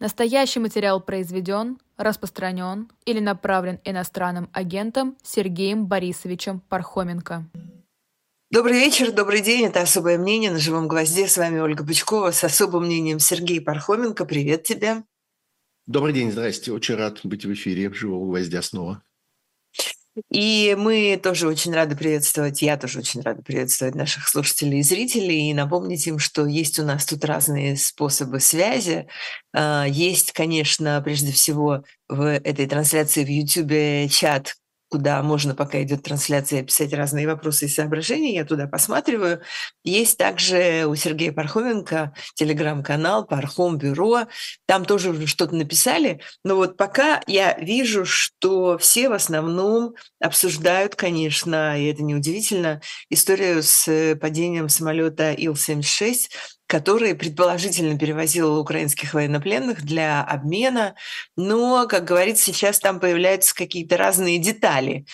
Настоящий материал произведен, распространен или направлен иностранным агентом Сергеем Борисовичем Пархоменко. Добрый вечер, добрый день. Это «Особое мнение» на «Живом гвозде». С вами Ольга Пучкова с особым мнением Сергей Пархоменко. Привет тебе. Добрый день, здрасте. Очень рад быть в эфире «Живого гвоздя» снова. И мы тоже очень рады приветствовать, я тоже очень рада приветствовать наших слушателей и зрителей и напомнить им, что есть у нас тут разные способы связи. А, есть, конечно, прежде всего в этой трансляции в YouTube чат, куда можно, пока идет трансляция, писать разные вопросы и соображения. Я туда посматриваю. Есть также у Сергея Пархоменко телеграм-канал Пархом Бюро. Там тоже что-то написали. Но вот пока я вижу, что все в основном обсуждают, конечно, и это неудивительно, историю с падением самолета Ил-76 который предположительно перевозил украинских военнопленных для обмена, но, как говорится, сейчас там появляются какие-то разные детали.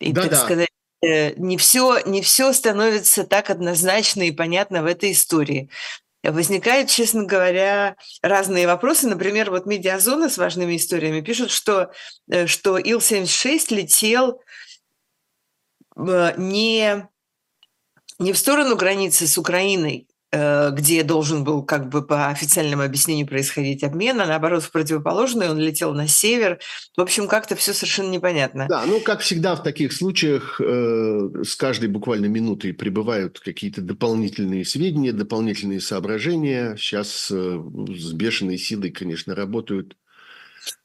И, да, так да. сказать, э, не все, не все становится так однозначно и понятно в этой истории. Возникают, честно говоря, разные вопросы. Например, вот медиазона с важными историями пишут, что, э, что Ил-76 летел э, не, не в сторону границы с Украиной, где должен был как бы по официальному объяснению происходить обмен, а наоборот в противоположную он летел на север. В общем, как-то все совершенно непонятно. Да, ну как всегда в таких случаях э, с каждой буквально минутой прибывают какие-то дополнительные сведения, дополнительные соображения. Сейчас э, с бешеной силой, конечно, работают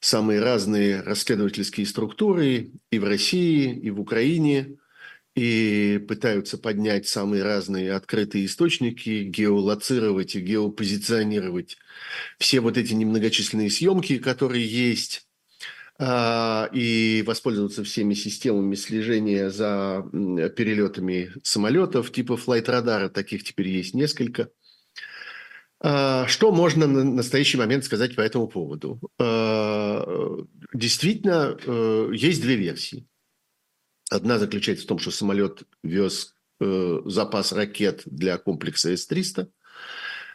самые разные расследовательские структуры и в России, и в Украине – и пытаются поднять самые разные открытые источники, геолоцировать и геопозиционировать все вот эти немногочисленные съемки, которые есть, а, и воспользоваться всеми системами слежения за перелетами самолетов типа флайт-радара, таких теперь есть несколько. А, что можно на настоящий момент сказать по этому поводу? А, действительно, э, есть две версии. Одна заключается в том, что самолет вез э, запас ракет для комплекса С-300,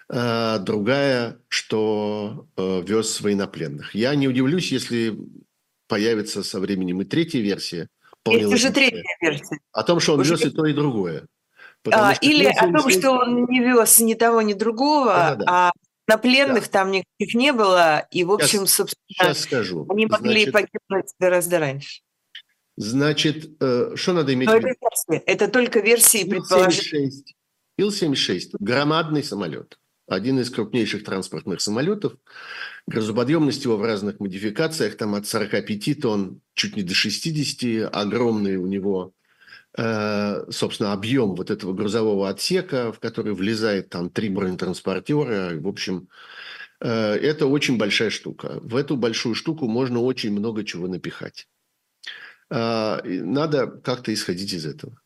а другая, что э, вез военнопленных. Я не удивлюсь, если появится со временем и третья версия. Есть уже третья версия. О том, что он уже... вез и то, и другое. А, или о том, что он не вез ни того, ни другого, да, да, да. а на пленных да. там никаких не было, и, в общем, сейчас, собственно, сейчас скажу. они могли Значит, погибнуть гораздо раньше. Значит, э, что надо иметь в виду? Это, это только версии предположения. Ил-76 – громадный самолет. Один из крупнейших транспортных самолетов. Грузоподъемность его в разных модификациях, там от 45 тонн чуть не до 60. Огромный у него, э, собственно, объем вот этого грузового отсека, в который влезает там три бронетранспортера. В общем, э, это очень большая штука. В эту большую штуку можно очень много чего напихать. А, надо как-то исходить из этого.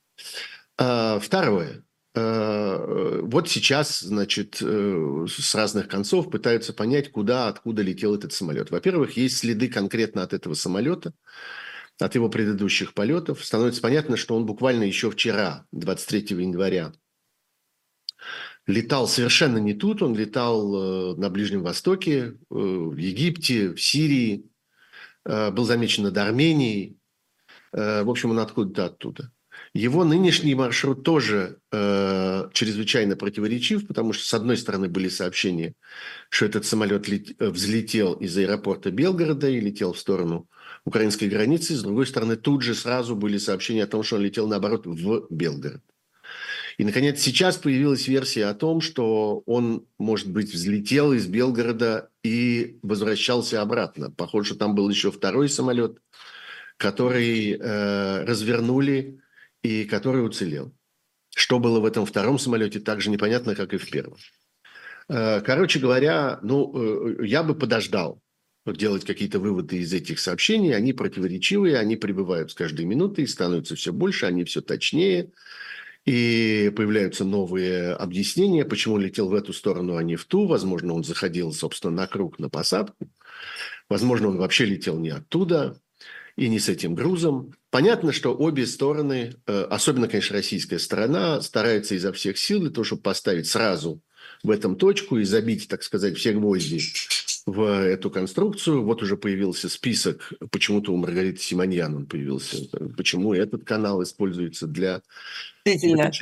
А, второе. А, вот сейчас, значит, э, с разных концов пытаются понять, куда, откуда летел этот самолет. Во-первых, есть следы конкретно от этого самолета, от его предыдущих полетов. Становится понятно, что он буквально еще вчера, 23 января, летал совершенно не тут. Он летал э, на Ближнем Востоке, э, в Египте, в Сирии, был замечен над Арменией, в общем, он откуда-то оттуда. Его нынешний маршрут тоже э, чрезвычайно противоречив, потому что, с одной стороны, были сообщения, что этот самолет лет, э, взлетел из аэропорта Белгорода и летел в сторону украинской границы. С другой стороны, тут же сразу были сообщения о том, что он летел, наоборот, в Белгород. И, наконец, сейчас появилась версия о том, что он, может быть, взлетел из Белгорода и возвращался обратно. Похоже, там был еще второй самолет – который э, развернули и который уцелел. Что было в этом втором самолете, так же непонятно, как и в первом. Э, короче говоря, ну, э, я бы подождал делать какие-то выводы из этих сообщений. Они противоречивые, они прибывают с каждой минутой, становятся все больше, они все точнее. И появляются новые объяснения, почему летел в эту сторону, а не в ту. Возможно, он заходил, собственно, на круг, на посадку. Возможно, он вообще летел не оттуда и не с этим грузом. Понятно, что обе стороны, э, особенно, конечно, российская сторона, стараются изо всех сил для того, чтобы поставить сразу в этом точку и забить, так сказать, все гвозди в эту конструкцию. Вот уже появился список, почему-то у Маргариты Симоньян он появился, почему этот канал используется для Действительно.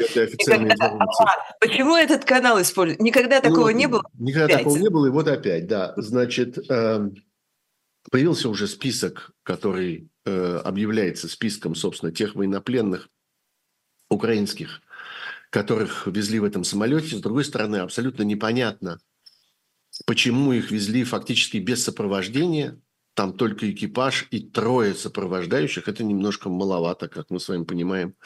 Почему этот канал используется? Никогда ну, такого не было. Никогда опять. такого не было, и вот опять, да. Значит, эм, появился уже список, который э, объявляется списком, собственно, тех военнопленных украинских, которых везли в этом самолете. С другой стороны, абсолютно непонятно, почему их везли фактически без сопровождения. Там только экипаж и трое сопровождающих. Это немножко маловато, как мы с вами понимаем,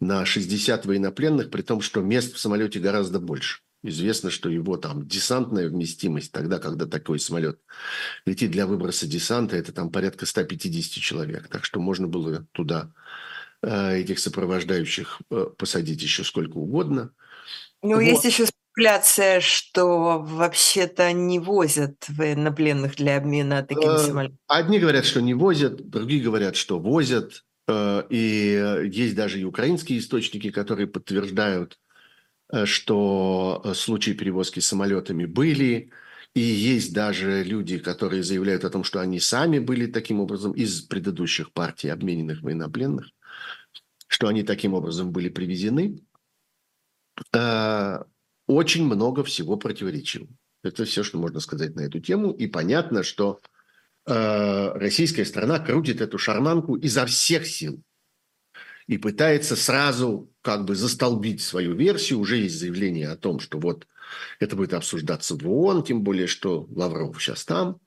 на 60 военнопленных, при том, что мест в самолете гораздо больше. Известно, что его там десантная вместимость, тогда, когда такой самолет летит для выброса десанта, это там порядка 150 человек. Так что можно было туда э, этих сопровождающих э, посадить еще сколько угодно. Ну, вот. есть еще спекуляция, что вообще-то не возят военнопленных для обмена такими э, самолетами? Одни говорят, что не возят, другие говорят, что возят. И есть даже и украинские источники, которые подтверждают, что случаи перевозки самолетами были. И есть даже люди, которые заявляют о том, что они сами были таким образом из предыдущих партий обмененных военнопленных, что они таким образом были привезены очень много всего противоречивого. Это все, что можно сказать на эту тему. И понятно, что э, российская страна крутит эту шарманку изо всех сил и пытается сразу как бы застолбить свою версию. Уже есть заявление о том, что вот это будет обсуждаться в ООН, тем более, что Лавров сейчас там.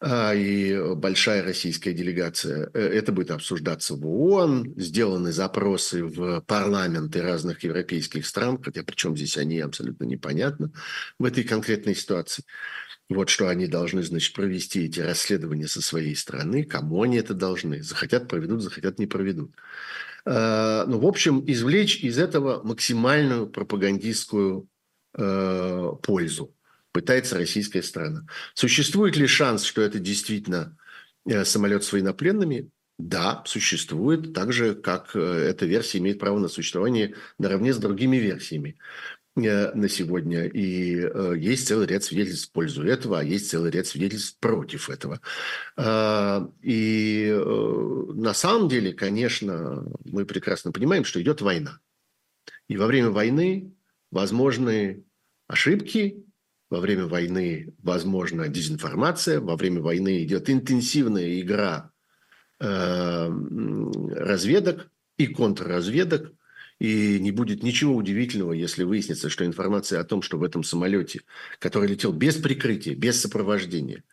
А, и большая российская делегация. Э, это будет обсуждаться в ООН, сделаны запросы в парламенты разных европейских стран, хотя причем здесь они абсолютно непонятно в этой конкретной ситуации. Вот что они должны, значит, провести эти расследования со своей стороны, кому они это должны. Захотят – проведут, захотят – не проведут. А, ну, в общем, извлечь из этого максимальную пропагандистскую э, пользу пытается российская сторона. Существует ли шанс, что это действительно э, самолет с военнопленными? Да, существует, так же, как э, эта версия имеет право на существование наравне с другими версиями э, на сегодня. И есть целый ряд свидетельств в пользу этого, а есть целый ряд свидетельств против этого. А, и на самом деле, конечно, мы прекрасно понимаем, что идет война. И во время войны возможны ошибки, во время войны возможна дезинформация, во время войны идет интенсивная игра э, разведок и контрразведок, и не будет ничего удивительного, если выяснится, что информация о том, что в этом самолете, который летел без прикрытия, без сопровождения,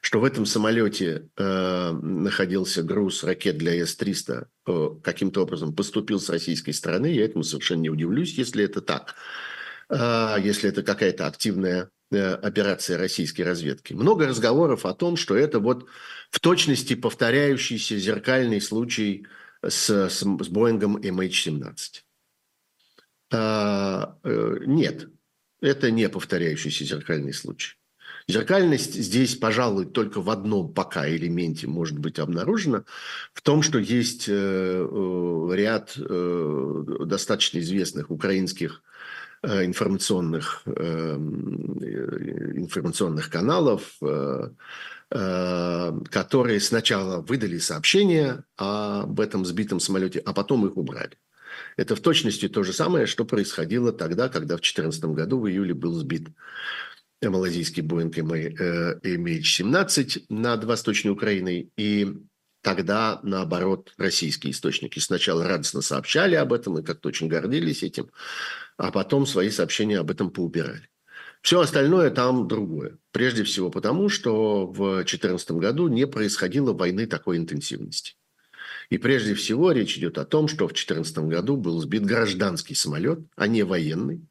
что в этом самолете э, находился груз ракет для С-300, э, каким-то образом поступил с российской стороны, я этому совершенно не удивлюсь, если это так. Э, если это какая-то активная Э, операция российской разведки. Много разговоров о том, что это вот в точности повторяющийся зеркальный случай с, с, с Боингом MH17. А, э, нет, это не повторяющийся зеркальный случай. Зеркальность здесь, пожалуй, только в одном пока элементе может быть обнаружена, в том, что есть э, ряд достаточно известных украинских Э, информационных, эм, э, информационных каналов, э, которые сначала выдали сообщение об этом сбитом самолете, а потом их убрали. Это в точности то же самое, что происходило тогда, когда в 2014 году в июле был сбит малазийский Боинг MH17 над Восточной Украиной. И тогда, наоборот, российские источники сначала радостно сообщали об этом и как-то очень гордились этим, а потом свои сообщения об этом поубирали. Все остальное там другое. Прежде всего потому, что в 2014 году не происходило войны такой интенсивности. И прежде всего речь идет о том, что в 2014 году был сбит гражданский самолет, а не военный.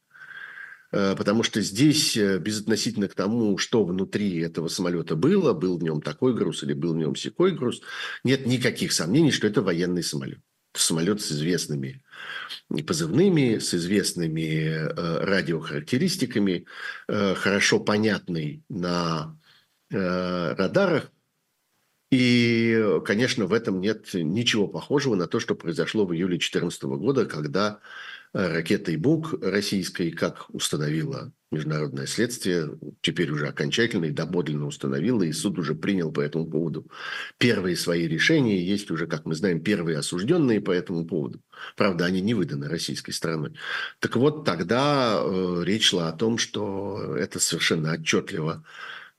Э, потому что здесь, э, безотносительно к тому, что внутри этого самолета было, был в нем такой груз или был в нем секой груз, нет никаких сомнений, что это военный самолет. Самолет с известными позывными, с известными э, радиохарактеристиками, хорошо понятный на радарах. И конечно, в этом нет ничего похожего на то, что произошло в июле 2014 года, когда ракетой БУК российской, как установила международное следствие, теперь уже окончательно и доподлинно установило, и суд уже принял по этому поводу первые свои решения. Есть уже, как мы знаем, первые осужденные по этому поводу. Правда, они не выданы российской стороной. Так вот, тогда э, речь шла о том, что это совершенно отчетливо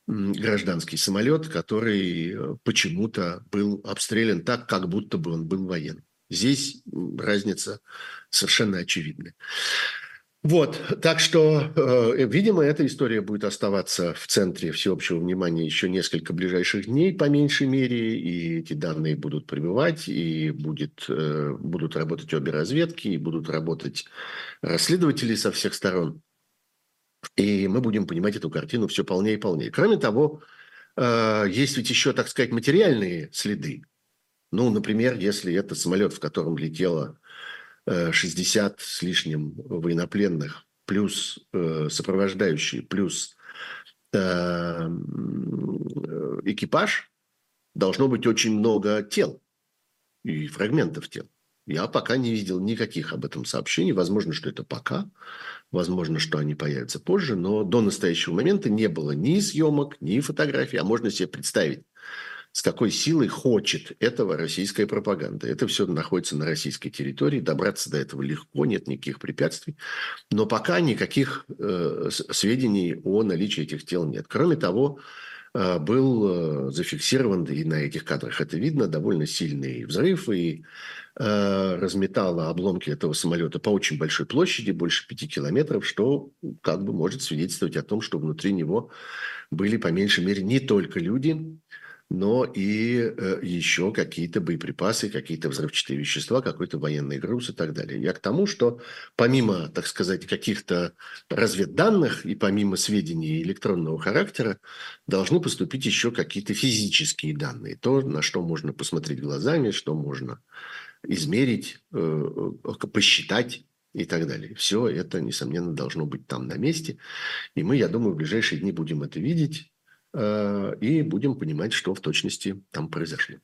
гражданский самолет, который э, почему-то был обстрелян так, как будто бы он был военным. Здесь разница совершенно очевидная. Вот, так что, э, видимо, эта история будет оставаться в центре всеобщего внимания еще несколько ближайших дней, по меньшей мере, и эти данные будут прибывать, и будет, э, будут работать обе разведки, и будут работать расследователи со всех сторон. И мы будем понимать эту картину все полнее и полнее. Кроме того, э, есть ведь еще, так сказать, материальные следы. Ну, например, если это самолет, в котором летело 60 э, с лишним военнопленных, плюс э, сопровождающие, плюс экипаж, должно быть очень много тел и фрагментов тел. Я пока не видел никаких об этом сообщений. Возможно, что это пока. Возможно, что они появятся позже. Но до настоящего момента не было ни съемок, ни фотографий. А можно себе представить, с какой силой хочет этого российская пропаганда. Это все находится на российской территории. Добраться до этого легко, нет никаких препятствий. Но пока никаких э, сведений о наличии этих тел нет. Кроме того, был э, зафиксирован, и на этих кадрах это видно, довольно сильный взрыв, и Э, разметала обломки этого самолета по очень большой площади, больше пяти километров, что как бы может свидетельствовать о том, что внутри него были по меньшей мере не только люди, но и э, еще какие-то боеприпасы, какие-то взрывчатые вещества, какой-то военный груз и так далее. Я к тому, что помимо, так сказать, каких-то разведданных и помимо сведений электронного характера, должны поступить еще какие-то физические данные. То, на что можно посмотреть глазами, что можно измерить, э, посчитать и так далее. Все это, несомненно, должно быть там на месте. И мы, я думаю, в ближайшие дни будем это видеть и будем понимать, что в точности там произошло.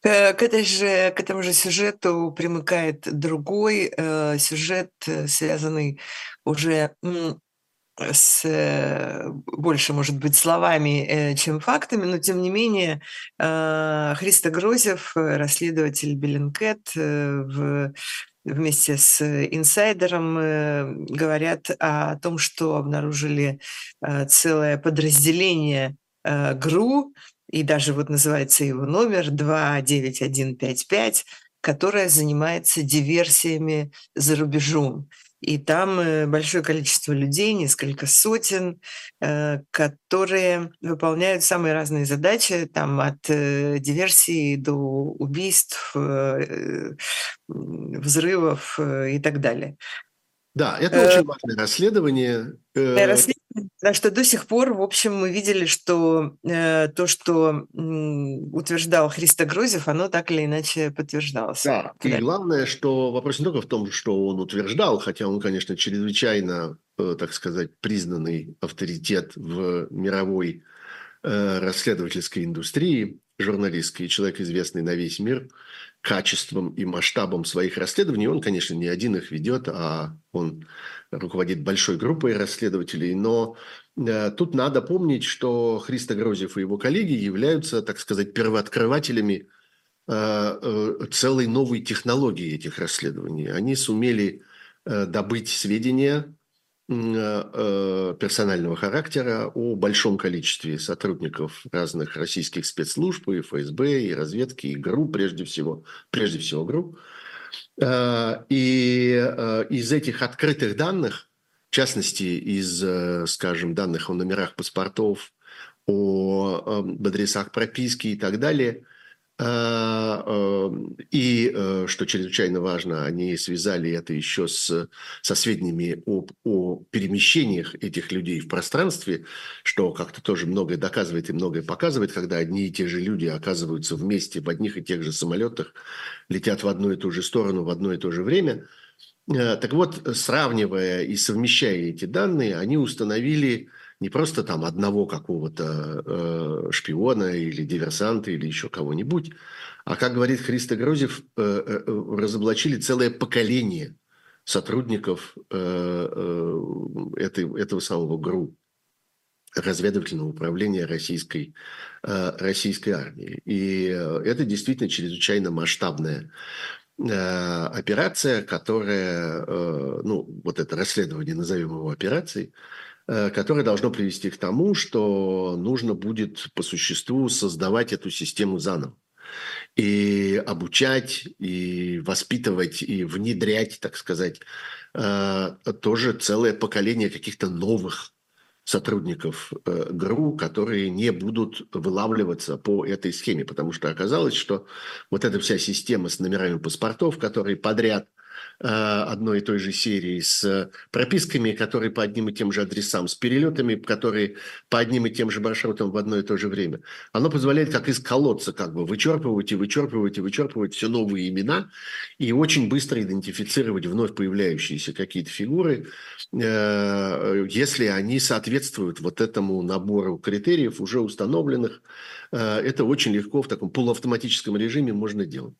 К, этой же, к этому же сюжету примыкает другой э, сюжет, связанный уже с э, больше, может быть, словами, э, чем фактами, но тем не менее э, Христо Грозев, расследователь Беллинкет, в вместе с инсайдером говорят о том, что обнаружили целое подразделение ГРУ, и даже вот называется его номер 29155, которое занимается диверсиями за рубежом. И там э, большое количество людей, несколько сотен, э, которые выполняют самые разные задачи, там от э, диверсии до убийств, взрывов и так далее. Да, это очень важное расследование. расследование да, что до сих пор, в общем, мы видели, что э, то, что э, утверждал Христо Грозев, оно так или иначе подтверждалось. Да, и главное, что вопрос не только в том, что он утверждал, хотя он, конечно, чрезвычайно, э, так сказать, признанный авторитет в мировой э, расследовательской индустрии, журналистской, человек, известный на весь мир качеством и масштабом своих расследований. Он, конечно, не один их ведет, а он руководит большой группой расследователей, но э, тут надо помнить, что Христо Грозев и его коллеги являются, так сказать, первооткрывателями э, э, целой новой технологии этих расследований. Они сумели добыть сведения персонального характера о большом количестве сотрудников разных российских спецслужб, и ФСБ, и разведки, и ГРУ прежде всего, прежде всего ГРУ, Э, и э, из этих открытых данных, в частности, из, э, скажем, данных о номерах паспортов, о адресах прописки и так далее, и, что чрезвычайно важно, они связали это еще с, со сведениями об, о перемещениях этих людей в пространстве, что как-то тоже многое доказывает и многое показывает, когда одни и те же люди оказываются вместе в одних и тех же самолетах, летят в одну и ту же сторону в одно и то же время. Э, так вот, сравнивая и совмещая эти данные, они установили не просто там одного какого-то э, шпиона или диверсанта или еще кого-нибудь, а, как говорит Христо Грозев, э, э, э, разоблачили целое поколение сотрудников э, э, этой, этого самого ГРУ разведывательного управления российской, э, российской армии. И э, это действительно чрезвычайно масштабная э, операция, которая, ну, вот это расследование, назовем его операцией, которое должно привести к тому, что нужно будет по существу создавать эту систему заново. И обучать, и воспитывать, и внедрять, так сказать, тоже целое поколение каких-то новых сотрудников э, ГРУ, которые не будут вылавливаться по этой схеме, потому что оказалось, что вот эта вся система с номерами паспортов, которые подряд – Э, одной и той же серии с прописками, которые по одним и тем же адресам, с перелетами, которые по одним и тем же маршрутам в одно и то же время. Оно позволяет как из колодца как бы вычерпывать и вычерпывать и вычерпывать все новые имена и очень быстро идентифицировать вновь появляющиеся какие-то фигуры, э, если они соответствуют вот этому набору критериев, уже установленных. Э, это очень легко в таком полуавтоматическом режиме можно делать.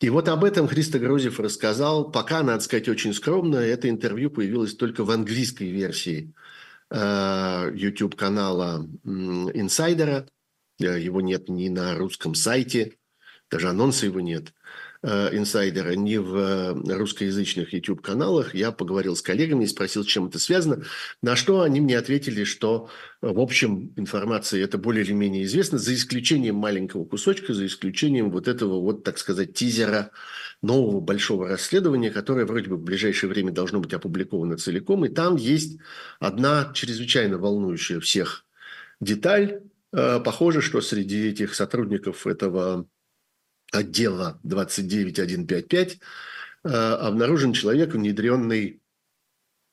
И вот об этом Христо Грозев рассказал. Пока, надо сказать, очень скромно. Это интервью появилось только в английской версии э, YouTube-канала «Инсайдера». Э, его нет ни на русском сайте, даже анонса его нет. Э, инсайдера, ни в э, русскоязычных YouTube-каналах. Я поговорил с коллегами и спросил, с чем это связано, на что они мне ответили, что, э, в общем, информация это более или менее известна, за исключением маленького кусочка, за исключением вот этого вот, так сказать, тизера нового большого расследования, которое вроде бы в ближайшее время должно быть опубликовано целиком. И там есть одна чрезвычайно волнующая всех деталь. Похоже, что среди этих сотрудников этого отдела 29155 э, обнаружен человек, внедренный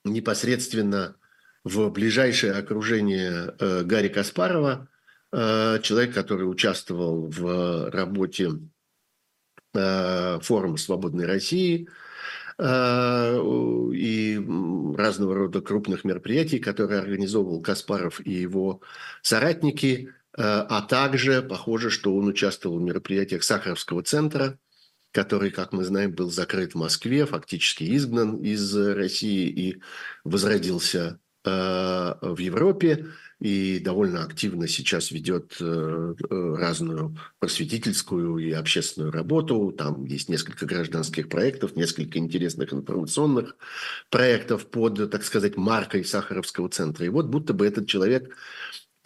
непосредственно в ближайшее окружение э, Гарри Каспарова, э, человек, который участвовал в работе форума «Свободной России», и разного рода крупных мероприятий, которые организовывал Каспаров и его соратники. Э, а также похоже, что он участвовал в мероприятиях Сахаровского центра, который, как мы знаем, был закрыт в Москве, фактически изгнан из России и возродился э, в Европе и довольно активно сейчас ведет э, разную просветительскую и общественную работу. Там есть несколько гражданских проектов, несколько интересных информационных проектов под, так сказать, маркой Сахаровского центра. И вот будто бы этот человек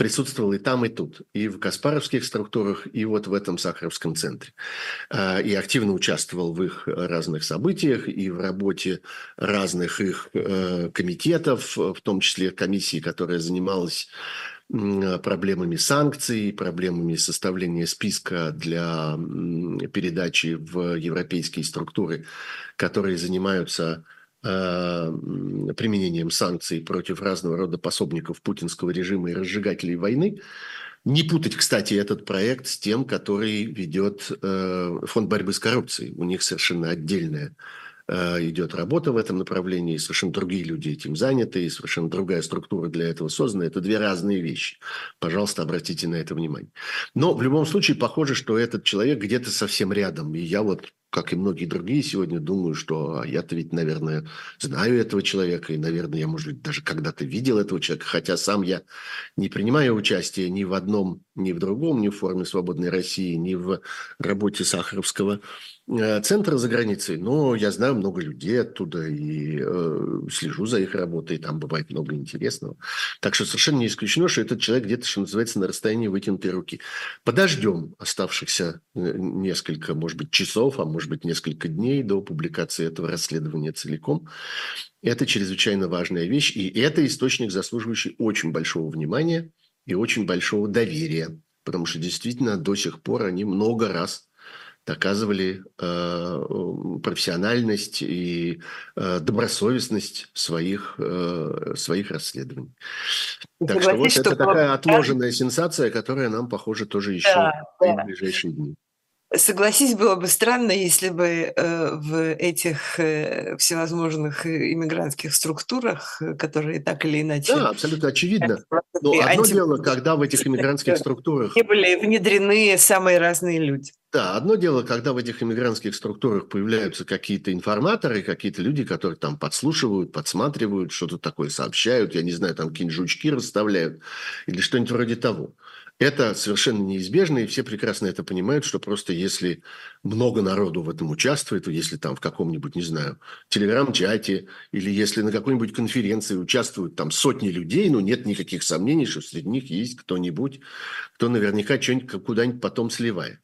присутствовал и там, и тут, и в Каспаровских структурах, и вот в этом Сахаровском центре. А, и активно участвовал в их разных событиях и в работе разных их э, комитетов, в том числе комиссии, которая занималась проблемами санкций, проблемами составления списка для передачи в европейские структуры, которые занимаются применением санкций против разного рода пособников путинского режима и разжигателей войны. Не путать, кстати, этот проект с тем, который ведет э, Фонд борьбы с коррупцией. У них совершенно отдельная э, идет работа в этом направлении, совершенно другие люди этим заняты, и совершенно другая структура для этого создана. Это две разные вещи. Пожалуйста, обратите на это внимание. Но в любом случае похоже, что этот человек где-то совсем рядом. И я вот как и многие другие сегодня, думаю, что а я-то ведь, наверное, знаю этого человека, и, наверное, я, может быть, даже когда-то видел этого человека, хотя сам я не принимаю участие ни в одном, ни в другом, ни в форме «Свободной России», ни в работе Сахаровского Э, центра за границей, но я знаю много людей оттуда и э, слежу за их работой, там бывает много интересного. Так что совершенно не исключено, что этот человек где-то, что называется, на расстоянии вытянутой руки. Подождем оставшихся э, несколько, может быть, часов, а может быть, несколько дней до публикации этого расследования целиком. Это чрезвычайно важная вещь, и это источник, заслуживающий очень большого внимания и очень большого доверия, потому что действительно до сих пор они много раз доказывали э, профессиональность и э, добросовестность своих, э, своих расследований. Так что вот это такая отложенная сенсация, которая нам, похоже, тоже еще да, да. в ближайшие дни. Согласись, было бы странно, если бы э, в этих э, всевозможных иммигрантских структурах, э, которые так или иначе... Да, абсолютно очевидно. Но одно дело, когда в этих иммигрантских структурах... Не были внедрены самые разные люди. Да, одно дело, когда в этих иммигрантских структурах появляются какие-то информаторы, какие-то люди, которые там подслушивают, подсматривают, что-то такое сообщают, я не знаю, там какие-нибудь жучки расставляют или что-нибудь вроде того. Это совершенно неизбежно, и все прекрасно это понимают, что просто если много народу в этом участвует, если там в каком-нибудь, не знаю, телеграм-чате или если на какой-нибудь конференции участвуют там сотни людей, ну, нет никаких сомнений, что среди них есть кто-нибудь, кто наверняка что-нибудь куда-нибудь потом сливает.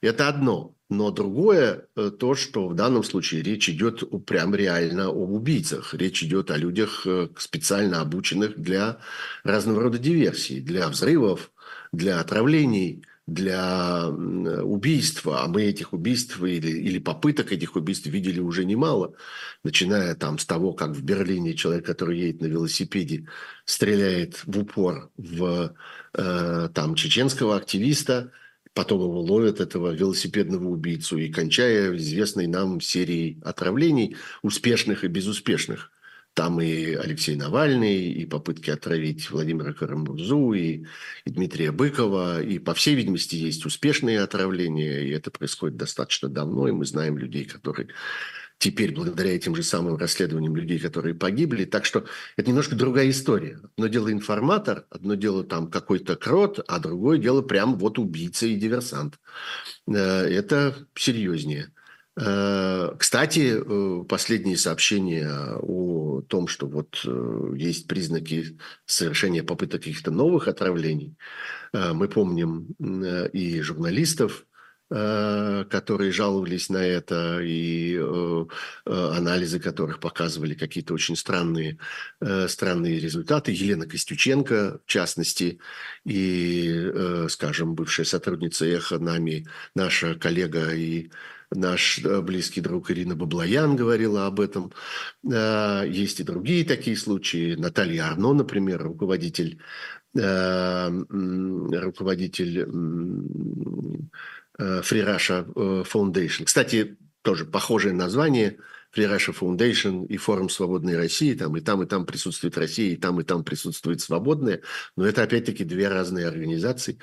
Это одно. Но другое э, то, что в данном случае речь идет прям реально об убийцах. Речь идет о людях, э, специально обученных для разного рода диверсий, для взрывов, для отравлений, для убийства, а мы этих убийств или, или попыток этих убийств видели уже немало, начиная там с того, как в Берлине человек, который едет на велосипеде, стреляет в упор в э, там чеченского активиста, потом его ловят, этого велосипедного убийцу, и кончая известной нам серией отравлений, успешных и безуспешных. Там и Алексей Навальный, и попытки отравить Владимира Карамурзу, и, и Дмитрия Быкова. И, по всей видимости, есть успешные отравления, и это происходит достаточно давно, и мы знаем людей, которые теперь, благодаря этим же самым расследованиям людей, которые погибли. Так что это немножко другая история. Одно дело информатор, одно дело там какой-то крот, а другое дело прям вот убийца и диверсант. Э, это серьезнее. Э, кстати, э, последние сообщения о том, что вот э, есть признаки совершения попыток каких-то новых отравлений, мы помним и журналистов, которые жаловались на это, и анализы которых показывали какие-то очень странные, странные результаты. Елена Костюченко, в частности, и, скажем, бывшая сотрудница «Эхо», нами, наша коллега и Наш э, близкий друг Ирина Баблоян говорила об этом. Э, есть и другие такие случаи. Наталья Арно, например, руководитель, э, руководитель Free Russia. Кстати, тоже похожее название Free Russia и Форум Свободной России. Там и там, и там присутствует Россия, и там, и там присутствует Свободная. Но это опять-таки две разные организации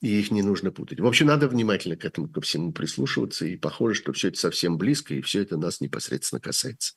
и их не нужно путать. В общем, надо внимательно к этому ко всему прислушиваться, и похоже, что все это совсем близко, и все это нас непосредственно касается.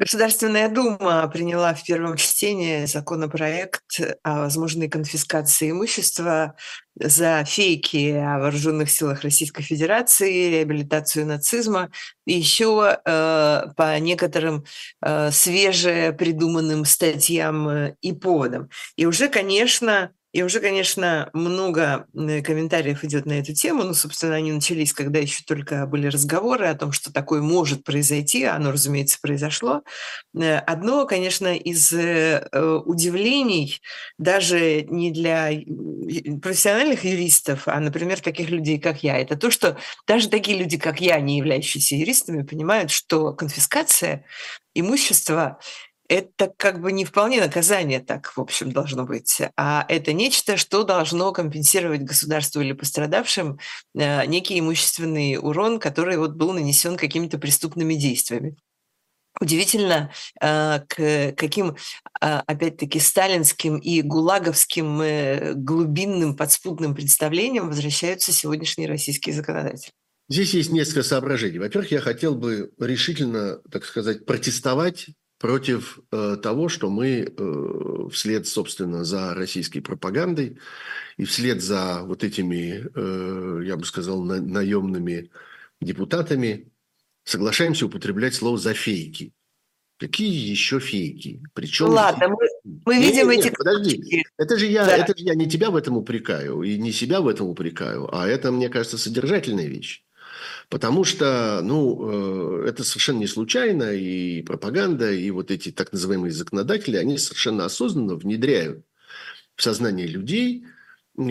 Государственная Дума приняла в первом чтении законопроект о возможной конфискации имущества за фейки о вооруженных силах Российской Федерации, реабилитацию нацизма и еще э, по некоторым э, свеже придуманным статьям э, и поводам. И уже, конечно, и уже, конечно, много комментариев идет на эту тему. Ну, собственно, они начались, когда еще только были разговоры о том, что такое может произойти. Оно, разумеется, произошло. Э, одно, конечно, из э, удивлений даже не для профессиональных юристов, а, например, таких людей, как я, это то, что даже такие люди, как я, не являющиеся юристами, понимают, что конфискация имущества это как бы не вполне наказание так, в общем, должно быть, а это нечто, что должно компенсировать государству или пострадавшим э, некий имущественный урон, который вот был нанесен какими-то преступными действиями. Удивительно, э, к каким, а, опять-таки, сталинским и гулаговским э, глубинным подспудным представлениям возвращаются сегодняшние российские законодатели. Здесь есть несколько соображений. Во-первых, я хотел бы решительно, так сказать, протестовать против э, того, что мы э, вслед, собственно, за российской пропагандой и вслед за вот этими, э, я бы сказал, на, наемными депутатами соглашаемся употреблять слово «за фейки». Какие еще фейки? Причем Ладно, мы, мы нет, видим нет, эти... подожди, это же, я, да. это же я не тебя в этом упрекаю и не себя в этом упрекаю, а это, мне кажется, содержательная вещь. Потому что, ну, э, это совершенно не случайно, и пропаганда, и вот эти так называемые законодатели, они совершенно осознанно внедряют в сознание людей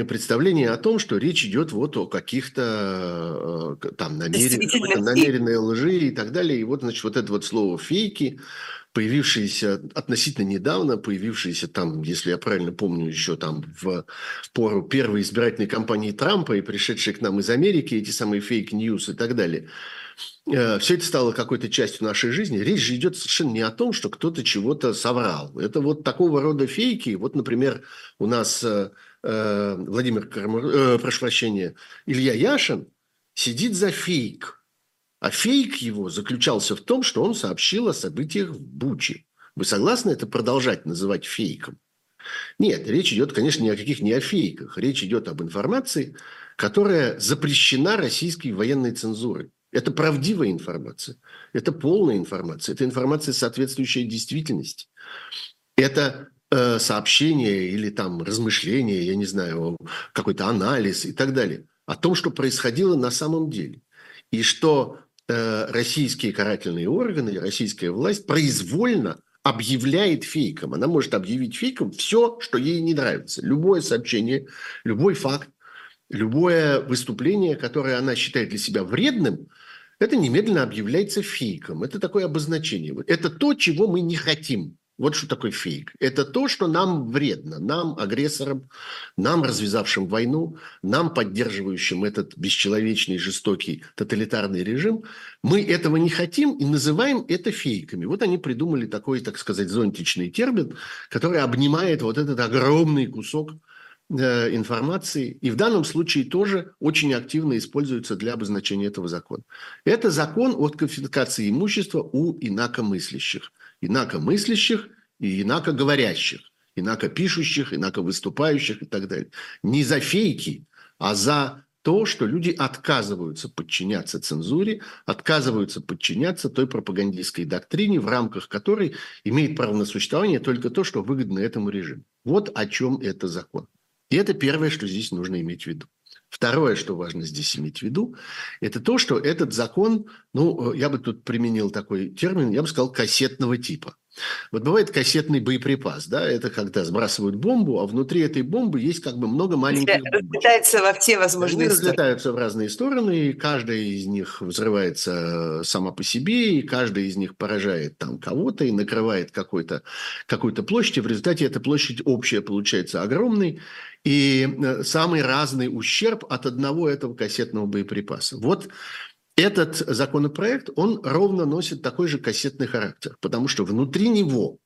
представление о том, что речь идет вот о каких-то э, там намерен, намеренной лжи и так далее. И вот, значит, вот это вот слово «фейки», появившиеся относительно недавно, появившиеся там, если я правильно помню, еще там в пору первой избирательной кампании Трампа и пришедшие к нам из Америки эти самые fake news и так далее. Э, Все это стало какой-то частью нашей жизни. Речь же идет совершенно не о том, что кто-то чего-то соврал. Это вот такого рода фейки. Вот, например, у нас э, э Владимир, Кармур, прошу прощения, Илья Яшин сидит за фейк – а фейк его заключался в том, что он сообщил о событиях в Буче. Вы согласны это продолжать называть фейком? Нет, речь идет, конечно, ни о каких не о фейках. Речь идет об информации, которая запрещена российской военной цензурой. Это правдивая информация, это полная информация, это информация, соответствующая действительности. Это э, сообщение или там размышление, я не знаю, какой-то анализ и так далее о том, что происходило на самом деле. И что российские карательные органы, российская власть произвольно объявляет фейком. Она может объявить фейком все, что ей не нравится. Любое сообщение, любой факт, любое выступление, которое она считает для себя вредным, это немедленно объявляется фейком. Это такое обозначение. Это то, чего мы не хотим. Вот что такое фейк. Это то, что нам вредно, нам, агрессорам, нам, развязавшим войну, нам, поддерживающим этот бесчеловечный, жестокий, тоталитарный режим. Мы этого не хотим и называем это фейками. Вот они придумали такой, так сказать, зонтичный термин, который обнимает вот этот огромный кусок э, информации, и в данном случае тоже очень активно используется для обозначения этого закона. Это закон о конфискации имущества у инакомыслящих инакомыслящих и инакоговорящих, инакопишущих, инаковыступающих и так далее. Не за фейки, а за то, что люди отказываются подчиняться цензуре, отказываются подчиняться той пропагандистской доктрине, в рамках которой имеет право на существование только то, что выгодно этому режиму. Вот о чем это закон. И это первое, что здесь нужно иметь в виду. Второе, что важно здесь иметь в виду, это то, что этот закон, ну, я бы тут применил такой термин, я бы сказал, кассетного типа. Вот бывает кассетный боеприпас, да, это когда сбрасывают бомбу, а внутри этой бомбы есть как бы много маленьких Разлетаются во все возможные Они стороны. разлетаются в разные стороны, и каждая из них взрывается сама по себе, и каждая из них поражает там кого-то и накрывает какой-то, какую-то площадь, и в результате эта площадь общая получается огромной, и э, самый разный ущерб от одного этого кассетного боеприпаса. Вот этот законопроект, он ровно носит такой же кассетный характер, потому что внутри него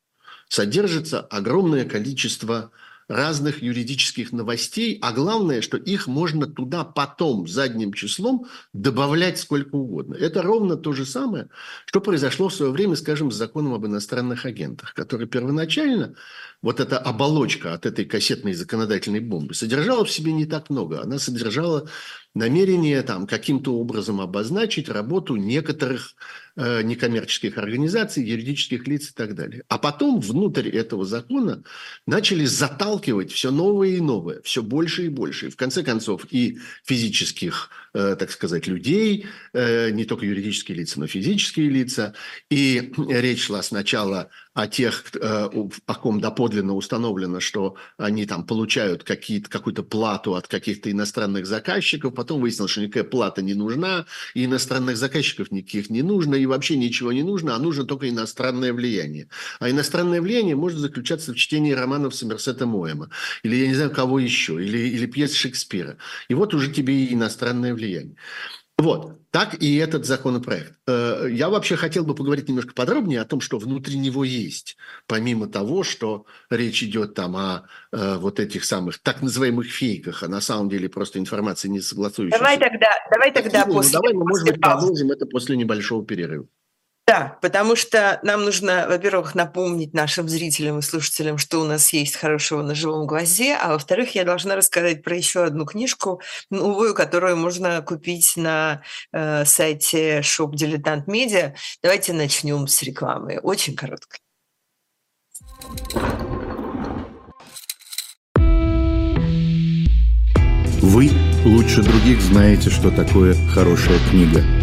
содержится огромное количество разных юридических новостей, а главное, что их можно туда потом задним числом добавлять сколько угодно. Это ровно то же самое, что произошло в свое время, скажем, с законом об иностранных агентах, который первоначально, вот эта оболочка от этой кассетной законодательной бомбы, содержала в себе не так много. Она содержала намерение там каким-то образом обозначить работу некоторых э, некоммерческих организаций, юридических лиц и так далее. А потом внутрь этого закона начали заталкивать все новое и новое, все больше и больше. И в конце концов и физических, так сказать, людей, э, не только юридические лица, но физические лица. И речь шла сначала о тех, э, о ком доподлинно установлено, что они там получают какую-то плату от каких-то иностранных заказчиков, потом выяснилось, что никакая плата не нужна, и иностранных заказчиков никаких не нужно, и вообще ничего не нужно, а нужно только иностранное влияние. А иностранное влияние может заключаться в чтении романов Сомерсета Моэма, или я не знаю кого еще, или, или пьес Шекспира. И вот уже тебе и иностранное влияние. Вот, так и этот законопроект. Э, я вообще хотел бы поговорить немножко подробнее о том, что внутри него есть, помимо того, что речь идет там о э, вот этих самых так называемых фейках, а на самом деле просто информация не согласующаяся. Давай тогда, давай тогда ну, после. Давай мы, может быть, продолжим это после небольшого перерыва. Да, потому что нам нужно, во-первых, напомнить нашим зрителям и слушателям, что у нас есть хорошего на живом глазе, а во-вторых, я должна рассказать про еще одну книжку новую, которую можно купить на э, сайте Shop Dilettant Media. Давайте начнем с рекламы. Очень короткой. Вы лучше других знаете, что такое хорошая книга –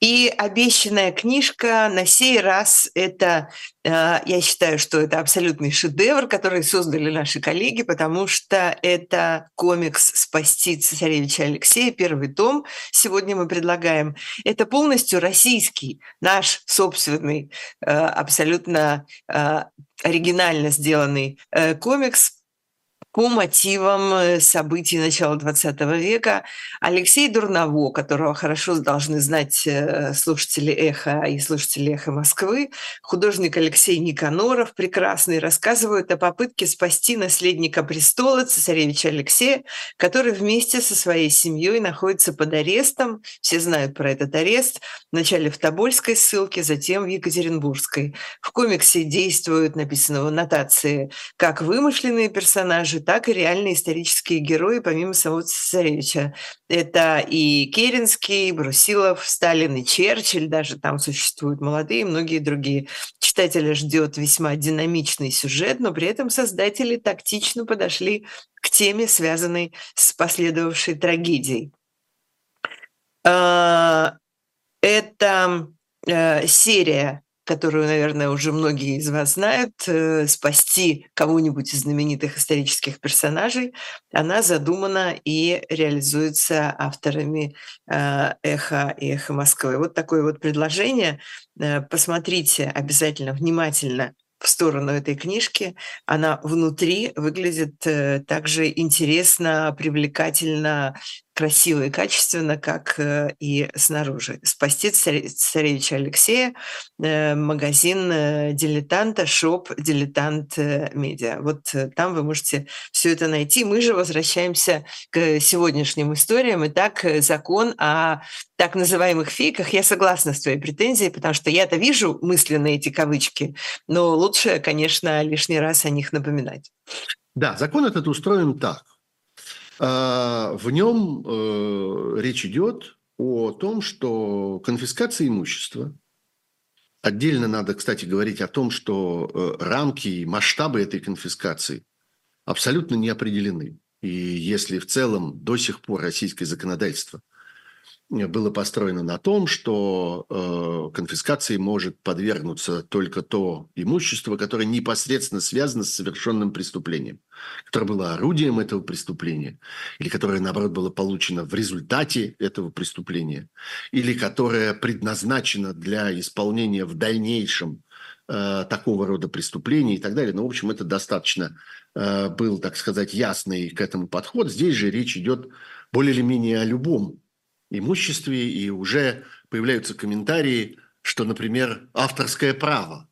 И обещанная книжка на сей раз это, э, я считаю, что это абсолютный шедевр, который создали наши коллеги, потому что это комикс «Спасти цесаревича Алексея», первый том. Сегодня мы предлагаем. Это полностью российский, наш собственный, э, абсолютно э, оригинально сделанный комикс по мотивам э, событий начала XX века. Алексей Дурново, которого хорошо должны знать э, слушатели «Эхо» и слушатели «Эхо Москвы, художник Алексей Никаноров, прекрасный, рассказывают о попытке спасти наследника престола, цесаревича Алексея, который вместе со своей семьей находится под арестом. Все знают про этот арест. Вначале в Тобольской ссылке, затем в Екатеринбургской. В комиксе действуют, написано в аннотации, как вымышленные персонажи, так и реальные исторические герои, помимо самого цесаревича. Это и Керенский, и Брусилов, Сталин, и Черчилль, даже там существуют молодые, и многие другие. Читателя ждет весьма динамичный сюжет, но при этом создатели тактично подошли к теме, связанной с последовавшей трагедией. А, это э, серия которую, наверное, уже многие из вас знают, э, спасти кого-нибудь из знаменитых исторических персонажей, она задумана и реализуется авторами э, «Эхо» и «Эхо Москвы». Вот такое вот предложение. Э, посмотрите обязательно внимательно в сторону этой книжки. Она внутри выглядит также интересно, привлекательно, красиво и качественно, как э, и снаружи. «Спасти царевича Алексея», э, магазин э, «Дилетанта», шоп «Дилетант Медиа». Вот там вы можете все это найти. Мы же возвращаемся к сегодняшним историям. Итак, закон о так называемых фейках. Я согласна с твоей претензией, потому что я-то вижу мысленно эти кавычки, но лучше, конечно, лишний раз о них напоминать. Да, закон этот устроен так. А, в нем э, речь идет о том, что конфискация имущества, отдельно надо, кстати, говорить о том, что э, рамки и масштабы этой конфискации абсолютно не определены. И если в целом до сих пор российское законодательство было построено на том, что э, конфискации может подвергнуться только то имущество, которое непосредственно связано с совершенным преступлением, которое было орудием этого преступления, или которое, наоборот, было получено в результате этого преступления, или которое предназначено для исполнения в дальнейшем э, такого рода преступлений и так далее. Ну, в общем, это достаточно э, был, так сказать, ясный к этому подход. Здесь же речь идет более или менее о любом имуществе, и уже появляются комментарии, что, например, авторское право.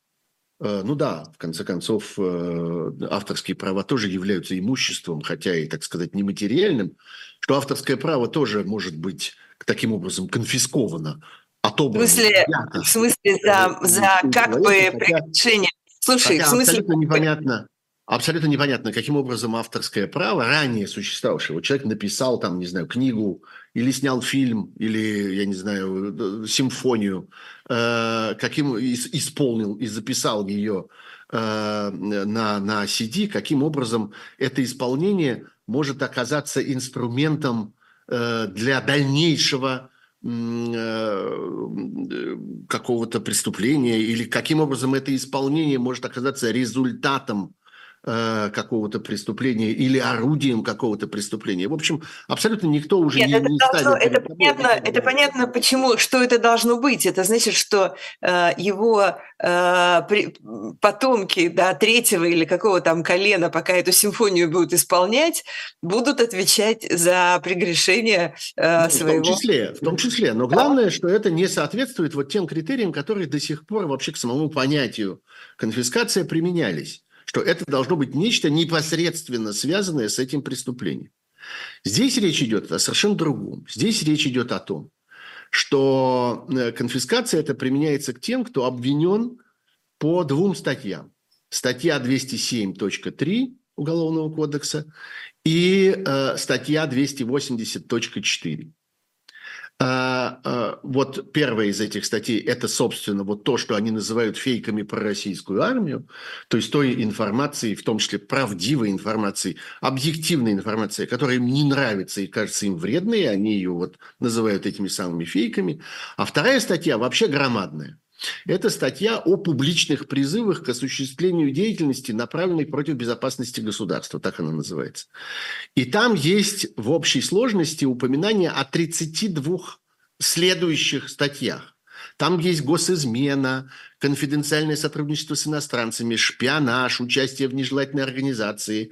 Э, ну да, в конце концов, э, авторские права тоже являются имуществом, хотя и, так сказать, нематериальным, что авторское право тоже может быть таким образом конфисковано, отобрано. В смысле, в смысле за, за как бы прегрешение? Слушай, в смысле... Абсолютно непонятно, абсолютно непонятно, каким образом авторское право, ранее существовавшее, вот человек написал там, не знаю, книгу или снял фильм, или, я не знаю, симфонию, э, каким исполнил и записал ее э, на, на CD, каким образом это исполнение может оказаться инструментом э, для дальнейшего какого-то преступления или каким образом это исполнение может оказаться результатом э, какого-то преступления или орудием какого-то преступления. В общем, абсолютно никто уже Нет, не, это, не должно, ставит это, понятно, это это понятно, почему, что это должно быть. Это значит, что э, его э, при, потомки да, третьего или какого там колена, пока эту симфонию будут исполнять, будут отвечать за прегрешение э, Ну, своего... В том числе, в том числе. Но главное, что это не соответствует вот тем критериям, которые до сих пор вообще к самому понятию конфискация применялись. Что это должно быть нечто непосредственно связанное с этим преступлением. Здесь речь идет о совершенно другом. Здесь речь идет о том, что э, конфискация это применяется к тем, кто обвинен по двум статьям. Статья 207.3 Уголовного кодекса и э, статья 280.4. А, а, вот первая из этих статей – это, собственно, вот то, что они называют фейками про российскую армию, то есть той информацией, в том числе правдивой информацией, объективной информацией, которая им не нравится и кажется им вредной, и они ее вот называют этими самыми фейками. А вторая статья вообще громадная. Это статья о публичных призывах к осуществлению деятельности, направленной против безопасности государства, так она называется. И там есть в общей сложности упоминание о 32 следующих статьях. Там есть госизмена, конфиденциальное сотрудничество с иностранцами, шпионаж, участие в нежелательной организации,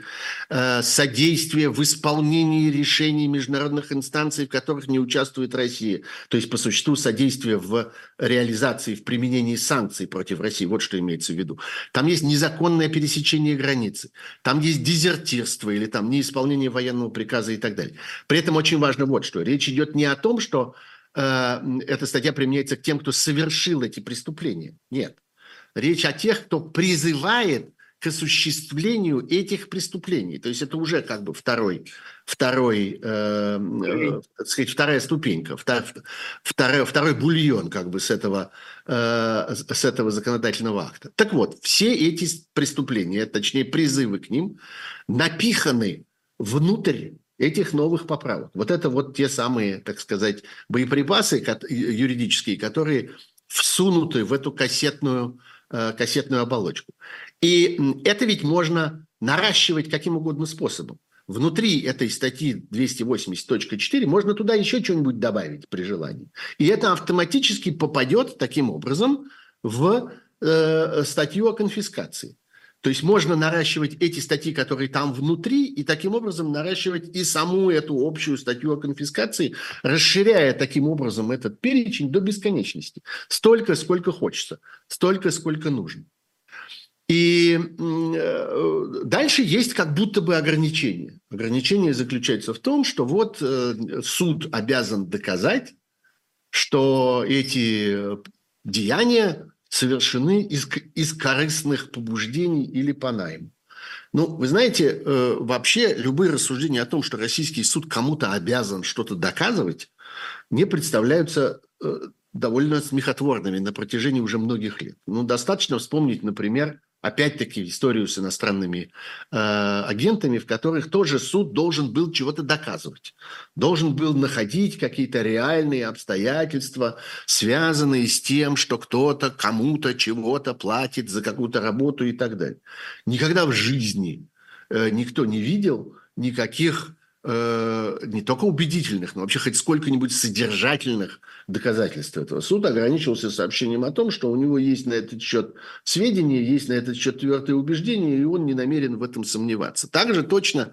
э, содействие в исполнении решений международных инстанций, в которых не участвует Россия. То есть, по существу, содействие в реализации, в применении санкций против России. Вот что имеется в виду. Там есть незаконное пересечение границы, там есть дезертирство или там неисполнение военного приказа и так далее. При этом очень важно вот что. Речь идет не о том, что эта статья применяется к тем, кто совершил эти преступления. Нет. Речь о тех, кто призывает к осуществлению этих преступлений. То есть это уже как бы второй, второй, э, э, так сказать, вторая ступенька, втор, второй, второй бульон как бы с этого, э, с этого законодательного акта. Так вот, все эти преступления, точнее призывы к ним, напиханы внутрь этих новых поправок. Вот это вот те самые, так сказать, боеприпасы юридические, которые всунуты в эту кассетную, э, кассетную оболочку. И это ведь можно наращивать каким угодно способом. Внутри этой статьи 280.4 можно туда еще что-нибудь добавить при желании. И это автоматически попадет таким образом в э, статью о конфискации. То есть можно наращивать эти статьи, которые там внутри, и таким образом наращивать и саму эту общую статью о конфискации, расширяя таким образом этот перечень до бесконечности. Столько, сколько хочется, столько, сколько нужно. И э, дальше есть как будто бы ограничение. Ограничение заключается в том, что вот э, суд обязан доказать, что эти деяния совершены из, из корыстных побуждений или по найму. Ну, вы знаете, э, вообще любые рассуждения о том, что российский суд кому-то обязан что-то доказывать, мне представляются э, довольно смехотворными на протяжении уже многих лет. Ну, достаточно вспомнить, например, опять-таки историю с иностранными э, агентами, в которых тоже суд должен был чего-то доказывать, должен был находить какие-то реальные обстоятельства, связанные с тем, что кто-то кому-то чего-то платит за какую-то работу и так далее. Никогда в жизни э, никто не видел никаких Э, не только убедительных, но вообще хоть сколько-нибудь содержательных доказательств этого. Суд ограничился сообщением о том, что у него есть на этот счет сведения, есть на этот счет твердые убеждения, и он не намерен в этом сомневаться. Так же точно,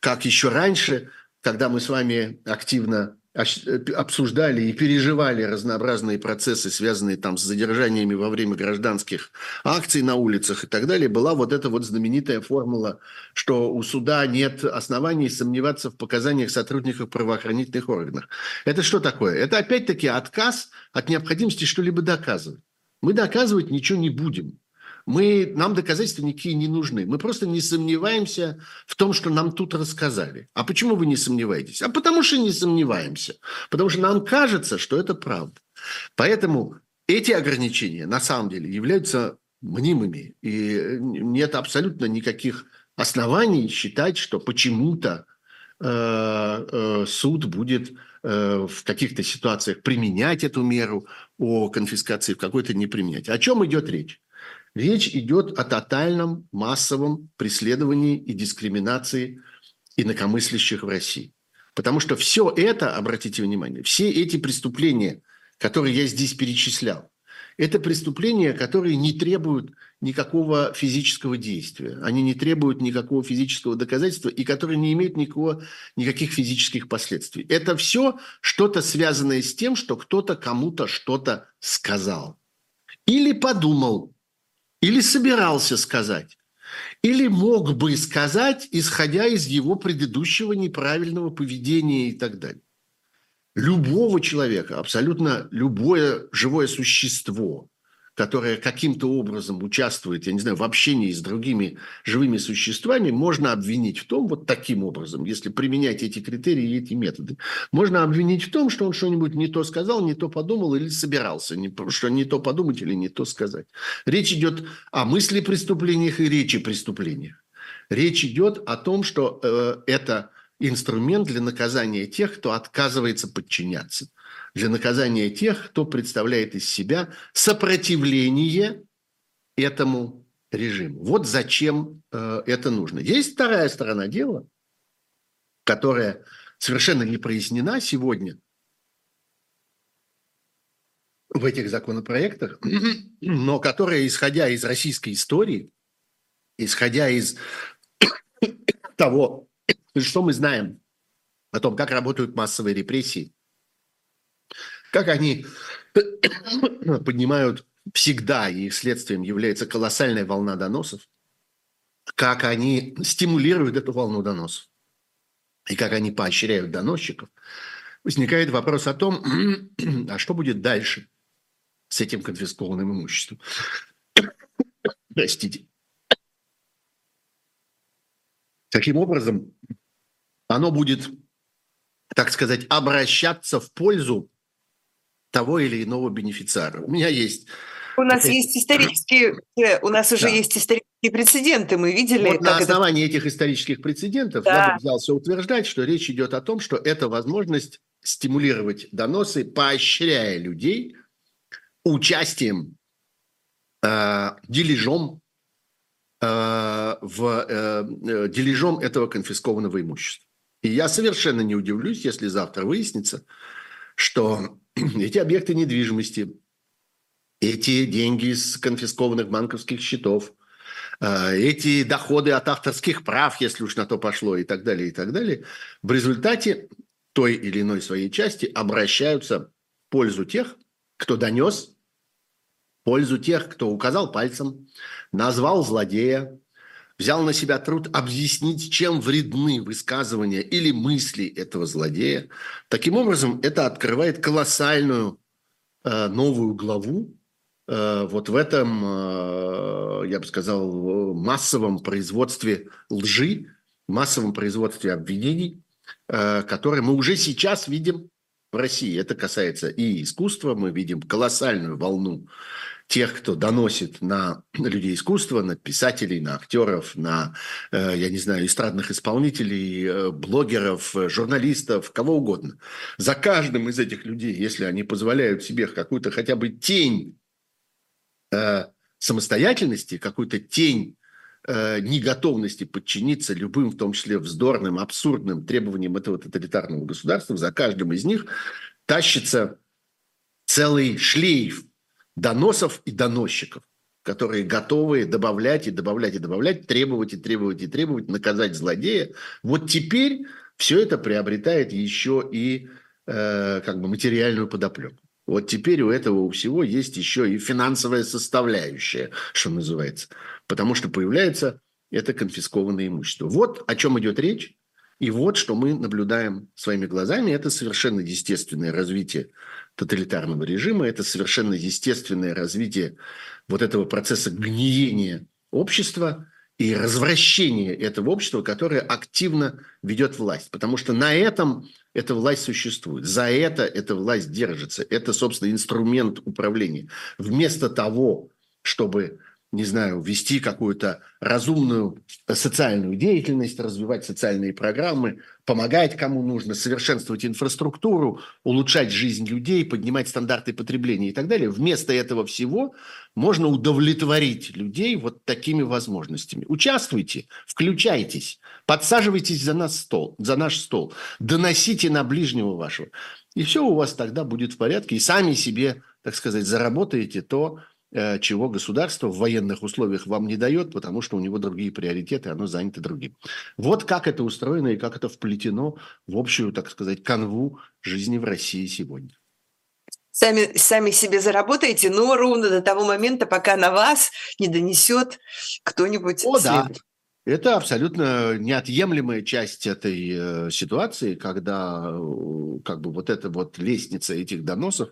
как еще раньше, когда мы с вами активно обсуждали и переживали разнообразные процессы, связанные там с задержаниями во время гражданских акций на улицах и так далее, была вот эта вот знаменитая формула, что у суда нет оснований сомневаться в показаниях сотрудников правоохранительных органов. Это что такое? Это опять-таки отказ от необходимости что-либо доказывать. Мы доказывать ничего не будем мы, нам доказательства никакие не нужны. Мы просто не сомневаемся в том, что нам тут рассказали. А почему вы не сомневаетесь? А потому что не сомневаемся. Потому что нам кажется, что это правда. Поэтому эти ограничения на самом деле являются мнимыми. И нет абсолютно никаких оснований считать, что почему-то э, э, суд будет э, в каких-то ситуациях применять эту меру о конфискации, в какой-то не применять. О чем идет речь? Речь идет о тотальном массовом преследовании и дискриминации инакомыслящих в России. Потому что все это, обратите внимание, все эти преступления, которые я здесь перечислял, это преступления, которые не требуют никакого физического действия. Они не требуют никакого физического доказательства и которые не имеют никакого, никаких физических последствий. Это все что-то связанное с тем, что кто-то кому-то что-то сказал. Или подумал, или собирался сказать, или мог бы сказать, исходя из его предыдущего неправильного поведения и так далее. Любого человека, абсолютно любое живое существо, которое каким-то образом участвует, я не знаю, в общении с другими живыми существами, можно обвинить в том, вот таким образом, если применять эти критерии и эти методы, можно обвинить в том, что он что-нибудь не то сказал, не то подумал или собирался, что не то подумать или не то сказать. Речь идет о мысли преступлениях и речи преступлениях. Речь идет о том, что э, это инструмент для наказания тех, кто отказывается подчиняться для наказания тех, кто представляет из себя сопротивление этому режиму. Вот зачем э, это нужно. Есть вторая сторона дела, которая совершенно не прояснена сегодня в этих законопроектах, но которая, исходя из российской истории, исходя из того, что мы знаем о том, как работают массовые репрессии, как они поднимают всегда, и их следствием является колоссальная волна доносов, как они стимулируют эту волну доносов, и как они поощряют доносчиков, возникает вопрос о том, а что будет дальше с этим конфискованным имуществом. Простите. Каким образом оно будет, так сказать, обращаться в пользу того или иного бенефициара. У меня есть... У нас есть исторические, э, у нас уже да. есть исторические прецеденты, мы видели. Вот на основании это... этих исторических прецедентов да. я бы взялся утверждать, что речь идет о том, что это возможность стимулировать доносы, поощряя людей участием, э, дележом э, в э, э, дележом этого конфискованного имущества. И я совершенно не удивлюсь, если завтра выяснится, что эти объекты недвижимости, эти деньги из конфискованных банковских счетов, э, эти доходы от авторских прав, если уж на то пошло, и так далее, и так далее, в результате той или иной своей части обращаются в пользу тех, кто донес, в пользу тех, кто указал пальцем, назвал злодея, взял на себя труд объяснить, чем вредны высказывания или мысли этого злодея. Таким образом, это открывает колоссальную э, новую главу э, вот в этом, э, я бы сказал, массовом производстве лжи, массовом производстве обвинений, э, которые мы уже сейчас видим в России. Это касается и искусства, мы видим колоссальную волну тех, кто доносит на людей искусства, на писателей, на актеров, на, э, я не знаю, эстрадных исполнителей, э, блогеров, э, журналистов, кого угодно. За каждым из этих людей, если они позволяют себе какую-то хотя бы тень самостоятельности, какую-то тень неготовности подчиниться любым, в том числе вздорным, абсурдным требованиям этого тоталитарного государства, за каждым из них тащится целый шлейф доносов и доносчиков, которые готовы добавлять и добавлять и добавлять, требовать и требовать и требовать, наказать злодея. Вот теперь все это приобретает еще и э, как бы материальную подоплеку. Вот теперь у этого у всего есть еще и финансовая составляющая, что называется. Потому что появляется это конфискованное имущество. Вот о чем идет речь. И вот что мы наблюдаем своими глазами. Это совершенно естественное развитие тоталитарного режима. Это совершенно естественное развитие вот этого процесса гниения общества и развращения этого общества, которое активно ведет власть. Потому что на этом эта власть существует. За это эта власть держится. Это, собственно, инструмент управления. Вместо того, чтобы не знаю, вести какую-то разумную социальную деятельность, развивать социальные программы, помогать кому нужно, совершенствовать инфраструктуру, улучшать жизнь людей, поднимать стандарты потребления и так далее. Вместо этого всего можно удовлетворить людей вот такими возможностями. Участвуйте, включайтесь, подсаживайтесь за, нас стол, за наш стол, доносите на ближнего вашего. И все у вас тогда будет в порядке, и сами себе, так сказать, заработаете то, Э, чего государство в военных условиях вам не дает, потому что у него другие приоритеты, оно занято другим. Вот как это устроено и как это вплетено в общую, так сказать, канву жизни в России сегодня. Сами, сами себе заработаете, но ровно до того момента, пока на вас не донесет кто-нибудь О, да. Это абсолютно неотъемлемая часть этой э, ситуации, когда э, как бы вот эта вот лестница этих доносов,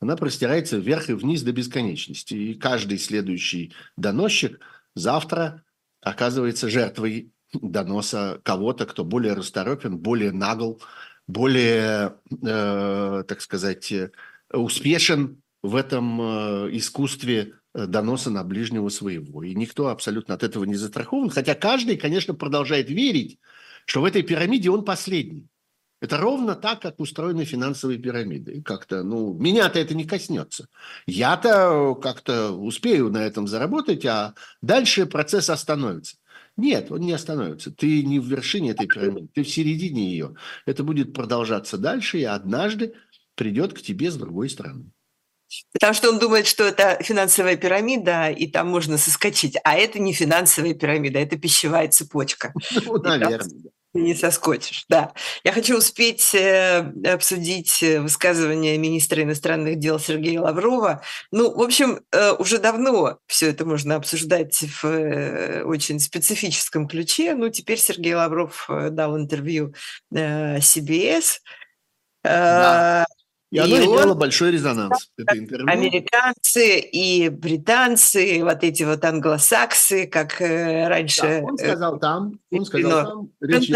она простирается вверх и вниз до бесконечности. И каждый следующий доносчик завтра оказывается жертвой доноса кого-то, кто более расторопен, более нагл, более, э, так сказать, успешен в этом э, искусстве Э, доноса на ближнего своего. И никто абсолютно от этого не застрахован. Хотя каждый, конечно, продолжает верить, что в этой пирамиде он последний. Это ровно так, как устроены финансовые пирамиды. Как-то, ну, меня-то это не коснется. Я-то как-то успею на этом заработать, а дальше процесс остановится. Нет, он не остановится. Ты не в вершине этой пирамиды, ты в середине ее. Это будет продолжаться дальше, и однажды придет к тебе с другой стороны. Потому что он думает, что это финансовая пирамида, и там можно соскочить. А это не финансовая пирамида, это пищевая цепочка. Ну, наверное. Ты не соскочишь, да. Я хочу успеть э, обсудить э, высказывание министра иностранных дел Сергея Лаврова. Ну, в общем, э, уже давно все это можно обсуждать в очень специфическом ключе. Ну, теперь Сергей Лавров дал интервью CBS. Да. И оно и имело он, большой резонанс. Это Американцы и британцы, вот эти вот англосаксы, как э, раньше... Да, он сказал там, он сказал там, речь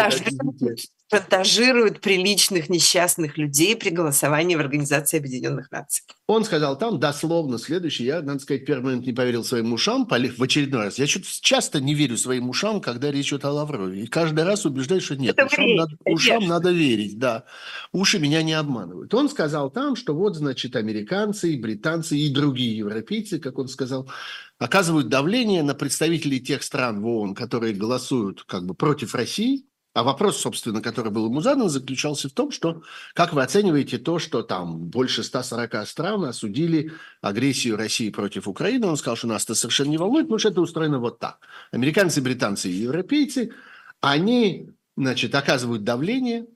шантажируют приличных несчастных людей при голосовании в Организации Объединенных Наций. Он сказал там дословно следующее. Я, надо сказать, первый момент не поверил своим ушам в очередной раз. Я что-то часто не верю своим ушам, когда речь идет о Лаврове. И каждый раз убеждаюсь, что нет, ушам, верить, надо, ушам надо верить. Да, уши меня не обманывают. Он сказал там, что вот, значит, американцы, британцы и другие европейцы, как он сказал, оказывают давление на представителей тех стран в ООН, которые голосуют как бы против России – а вопрос, собственно, который был ему задан, заключался в том, что как вы оцениваете то, что там больше 140 стран осудили агрессию России против Украины? Он сказал, что нас это совершенно не волнует, потому что это устроено вот так. Американцы, британцы и европейцы, они, значит, оказывают давление,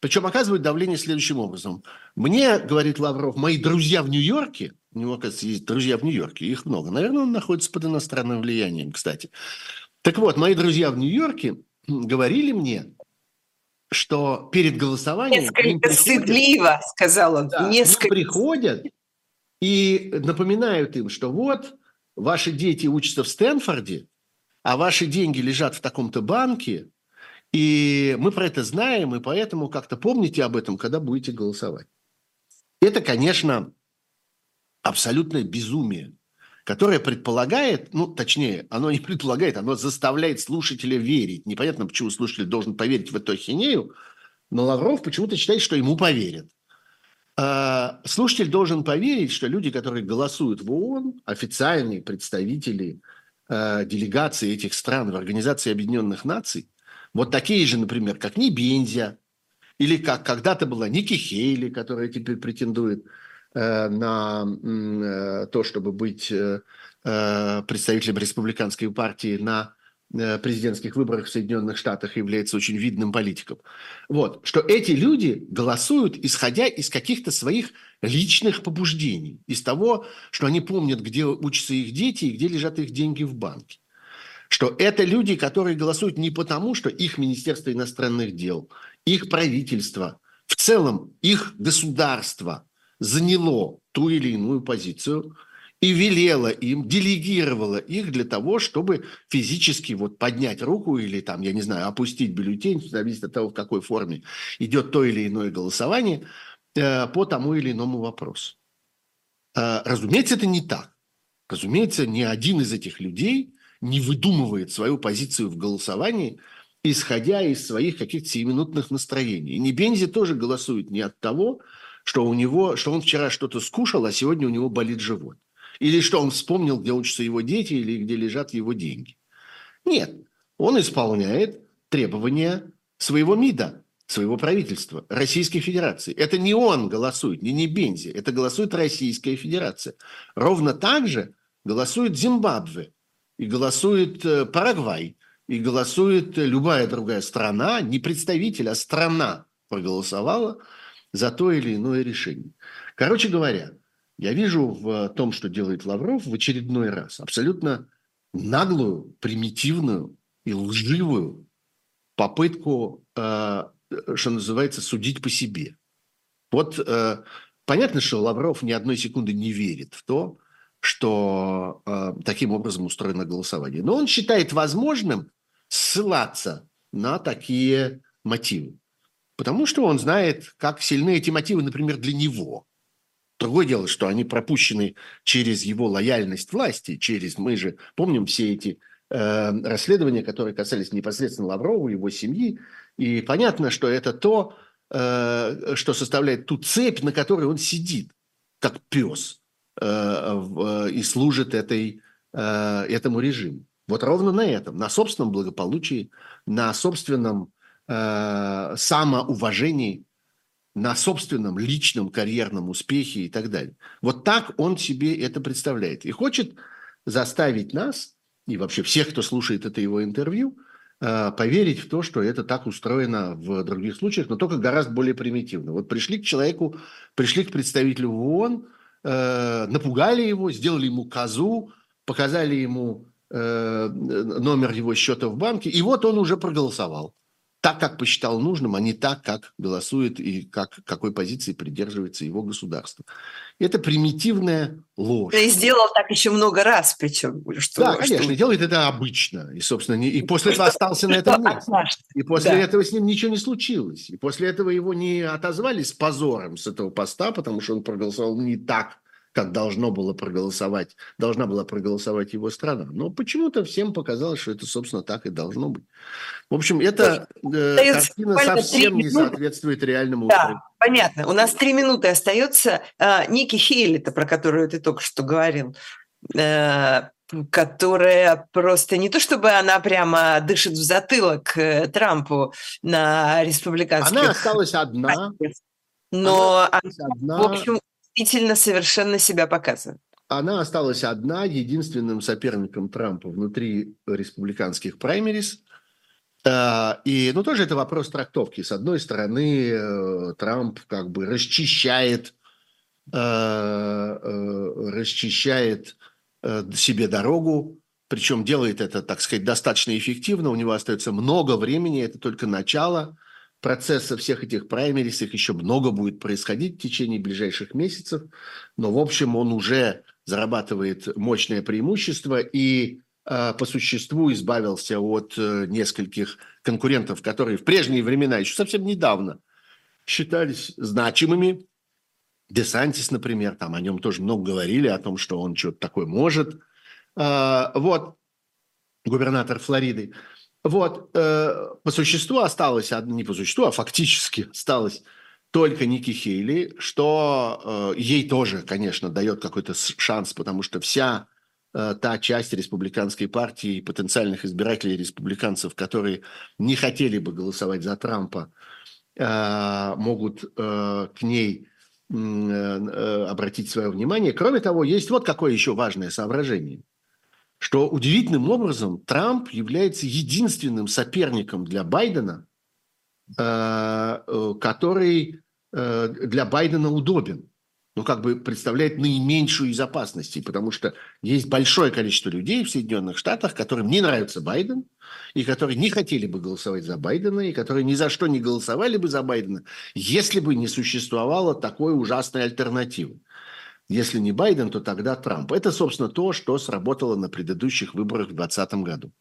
причем оказывают давление следующим образом. Мне, говорит Лавров, мои друзья в Нью-Йорке, у него, оказывается, есть друзья в Нью-Йорке, их много. Наверное, он находится под иностранным влиянием, кстати. Так вот, мои друзья в Нью-Йорке говорили мне, что перед голосованием... Несколько стыдливо, сказал он. Да, несколько... приходят и напоминают им, что вот ваши дети учатся в Стэнфорде, а ваши деньги лежат в таком-то банке, и мы про это знаем, и поэтому как-то помните об этом, когда будете голосовать. Это, конечно, абсолютное безумие которое предполагает, ну, точнее, оно не предполагает, оно заставляет слушателя верить. Непонятно, почему слушатель должен поверить в эту ахинею, но Лавров почему-то считает, что ему поверят. А, слушатель должен поверить, что люди, которые голосуют в ООН, официальные представители а, делегации этих стран в Организации Объединенных Наций, вот такие же, например, как Небензя, или как когда-то была Ники Хейли, которая теперь претендует Э, на э, то, чтобы быть э, представителем республиканской партии на президентских выборах в Соединенных Штатах является очень видным политиком. Вот, что эти люди голосуют, исходя из каких-то своих личных побуждений, из того, что они помнят, где учатся их дети и где лежат их деньги в банке. Что это люди, которые голосуют не потому, что их Министерство иностранных дел, их правительство, в целом их государство – заняло ту или иную позицию и велело им, делегировало их для того, чтобы физически вот поднять руку или там, я не знаю, опустить бюллетень, зависит от того, в какой форме идет то или иное голосование, э, по тому или иному вопросу. Э, разумеется, это не так. Разумеется, ни один из этих людей не выдумывает свою позицию в голосовании, исходя из своих каких-то сиюминутных настроений. И Небензи тоже голосует не от того, что у него, что он вчера что-то скушал, а сегодня у него болит живот. Или что он вспомнил, где учатся его дети, или где лежат его деньги. Нет, он исполняет требования своего МИДа, своего правительства, Российской Федерации. Это не он голосует, не, не Бензи, это голосует Российская Федерация. Ровно так же голосует Зимбабве, и голосует э, Парагвай, и голосует любая другая страна, не представитель, а страна проголосовала за то или иное решение. Короче говоря, я вижу в том, что делает Лавров в очередной раз, абсолютно наглую, примитивную и лживую попытку, э, что называется, судить по себе. Вот э, понятно, что Лавров ни одной секунды не верит в то, что э, таким образом устроено голосование. Но он считает возможным ссылаться на такие мотивы. Потому что он знает, как сильны эти мотивы, например, для него. Другое дело, что они пропущены через его лояльность власти, через, мы же помним все эти э, расследования, которые касались непосредственно Лаврова, его семьи, и понятно, что это то, э, что составляет ту цепь, на которой он сидит, как пес, э, в, и служит этой, э, этому режиму. Вот ровно на этом, на собственном благополучии, на собственном э, самоуважении, на собственном личном карьерном успехе и так далее. Вот так он себе это представляет. И хочет заставить нас, и вообще всех, кто слушает это его интервью, э, поверить в то, что это так устроено в других случаях, но только гораздо более примитивно. Вот пришли к человеку, пришли к представителю ООН, э, напугали его, сделали ему козу, показали ему Э, номер его счета в банке, и вот он уже проголосовал. Так, как посчитал нужным, а не так, как голосует и как, какой позиции придерживается его государство. Это примитивная ложь. И сделал так еще много раз, причем. Что, да, конечно, что... делает это обычно. И, собственно, не, и после этого остался на этом месте. И после да. этого с ним ничего не случилось. И после этого его не отозвали с позором с этого поста, потому что он проголосовал не так, как должно было проголосовать, должна была проголосовать его страна. Но почему-то всем показалось, что это, собственно, так и должно быть. В общем, эта э, картина совсем не соответствует реальному Да, понятно. У нас три минуты остается. А, Ники Хейли, про которую ты только что говорил, э, которая просто не то чтобы она прямо дышит в затылок э, Трампу на республиканских... Она осталась одна. Но, она осталась одна. в общем, действительно совершенно себя показывает. Она осталась одна, единственным соперником Трампа внутри республиканских праймерис. А, и, ну, тоже это вопрос трактовки. С одной стороны, э, Трамп как бы расчищает, э, э, расчищает себе дорогу, причем делает это, так сказать, достаточно эффективно. У него остается много времени, это только начало процесса всех этих праймерис, их еще много будет происходить в течение ближайших месяцев, но, в общем, он уже зарабатывает мощное преимущество и э, по существу избавился от э, нескольких конкурентов, которые в прежние времена, еще совсем недавно, считались значимыми. Десантис, например, там о нем тоже много говорили, о том, что он что-то такое может. Э, вот, губернатор Флориды. Вот, э, по существу осталось, не по существу, а фактически осталось только Ники Хейли, что э, ей тоже, конечно, дает какой-то шанс, потому что вся э, та часть республиканской партии и потенциальных избирателей республиканцев, которые не хотели бы голосовать за Трампа, э, могут э, к ней э, обратить свое внимание. Кроме того, есть вот какое еще важное соображение – что удивительным образом Трамп является единственным соперником для Байдена, э, э, который э, для Байдена удобен. Ну, как бы представляет наименьшую из опасностей, потому что есть большое количество людей в Соединенных Штатах, которым не нравится Байден, и которые не хотели бы голосовать за Байдена, и которые ни за что не голосовали бы за Байдена, если бы не существовало такой ужасной альтернативы. Если не Байден, то тогда Трамп. Это, собственно, то, что сработало на предыдущих выборах в 2020 году.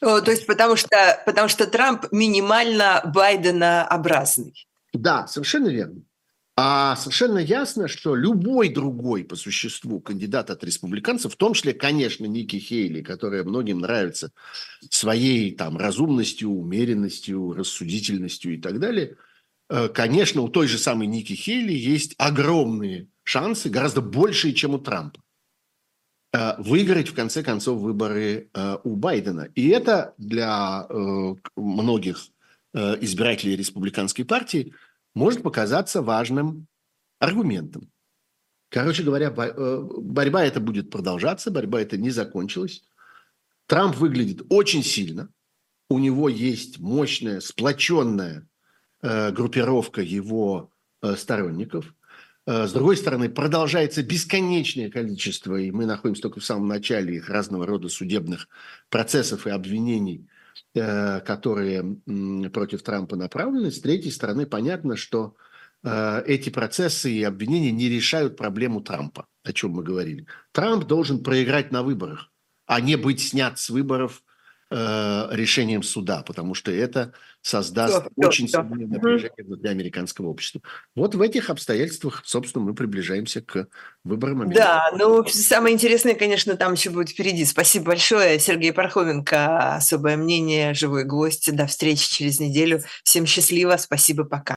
О, то есть потому что, потому что Трамп минимально Байдена-образный. Да, совершенно верно. А совершенно ясно, что любой другой по существу кандидат от республиканцев, в том числе, конечно, Ники Хейли, которая многим нравится своей там разумностью, умеренностью, рассудительностью и так далее, э, конечно, у той же самой Ники Хейли есть огромные шансы, гораздо большие, чем у Трампа, э, выиграть, в конце концов, выборы э, у Байдена. И это для многих избирателей республиканской партии – может показаться важным аргументом. Короче говоря, э, борьба эта будет продолжаться, борьба эта не закончилась. Трамп выглядит очень сильно. У него есть мощная, сплоченная э, группировка его э, сторонников. С другой стороны, продолжается бесконечное количество, и мы находимся только в самом начале их разного рода судебных процессов и обвинений Э, которые против Трампа направлены. С третьей стороны, понятно, что э, эти процессы и обвинения не решают проблему Трампа, о чем мы говорили. Трамп должен проиграть на выборах, а не быть снят с выборов Э, решением суда, потому что это создаст все, очень все, сильное напряжение внутри американского общества. Вот в этих обстоятельствах, собственно, мы приближаемся к выборам Америки. Да, ну самое интересное, конечно, там еще будет впереди. Спасибо большое, Сергей Пархоменко. Особое мнение, живой гость. До встречи через неделю. Всем счастливо, спасибо, пока.